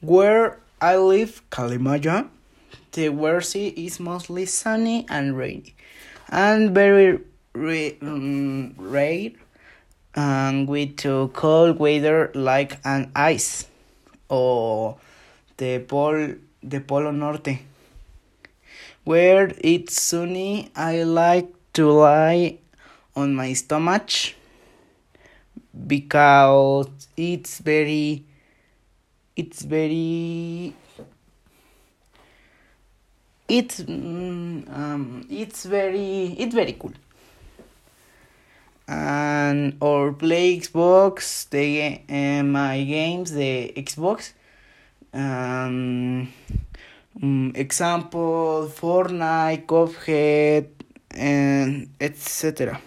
Where I live, Calimaya, the weather is mostly sunny and rainy, and very um, rare, and with cold weather like an ice or the pole, the Polo Norte. Where it's sunny, I like to lie on my stomach because it's very it's very it's mm, um, it's very it's very cool. And or play xbox the uh, my games the xbox. Um, um example fortnite cuphead and etc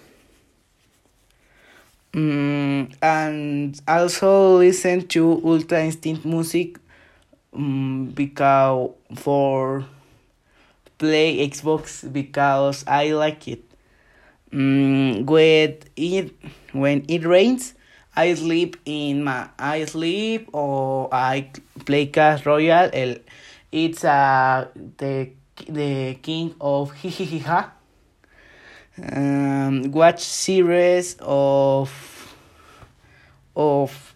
Mm, and also listen to Ultra Instinct music um, because for play Xbox because I like it. Um, when it when it rains, I sleep in my I sleep or I play Clash Royale. It's uh the the king of hihihiha um, watch series of of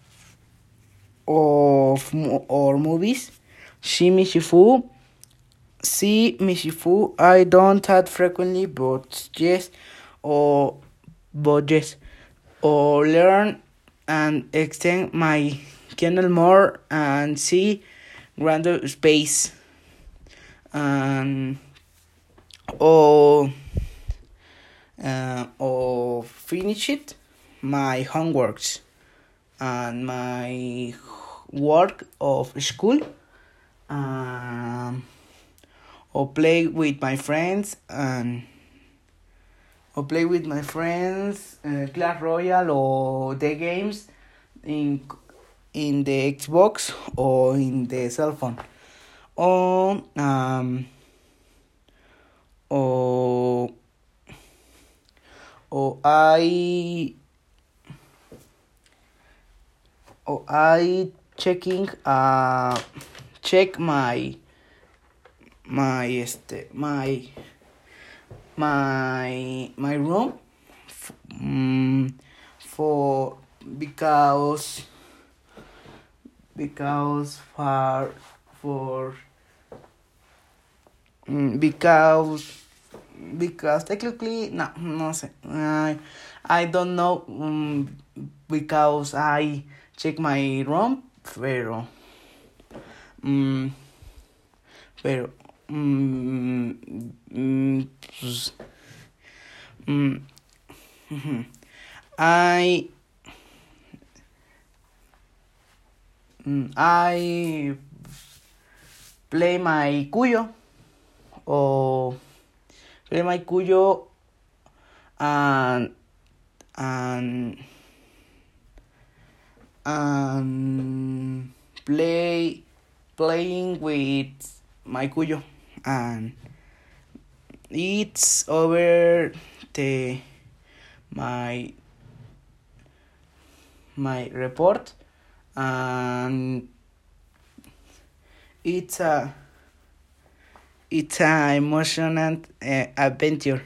of or movies. Shimi Shifu. See Mishifu. I don't that frequently, but yes, or but yes, or learn and extend my channel more and see grander space and or uh, or finish it my homeworks and my work of school um, or play with my friends and or play with my friends uh, Clash Royale or the games in in the Xbox or in the cell phone. Or um or or I or I checking uh check my my este my my my room um, for because because for for um, because because technically no no sé. I I don't know um, because I check my ROM pero um, pero um, pues, um, I I play my cuyo o cuyo and and and play playing with my cuyo and it's over the my my report and it's a it's a emotional uh, adventure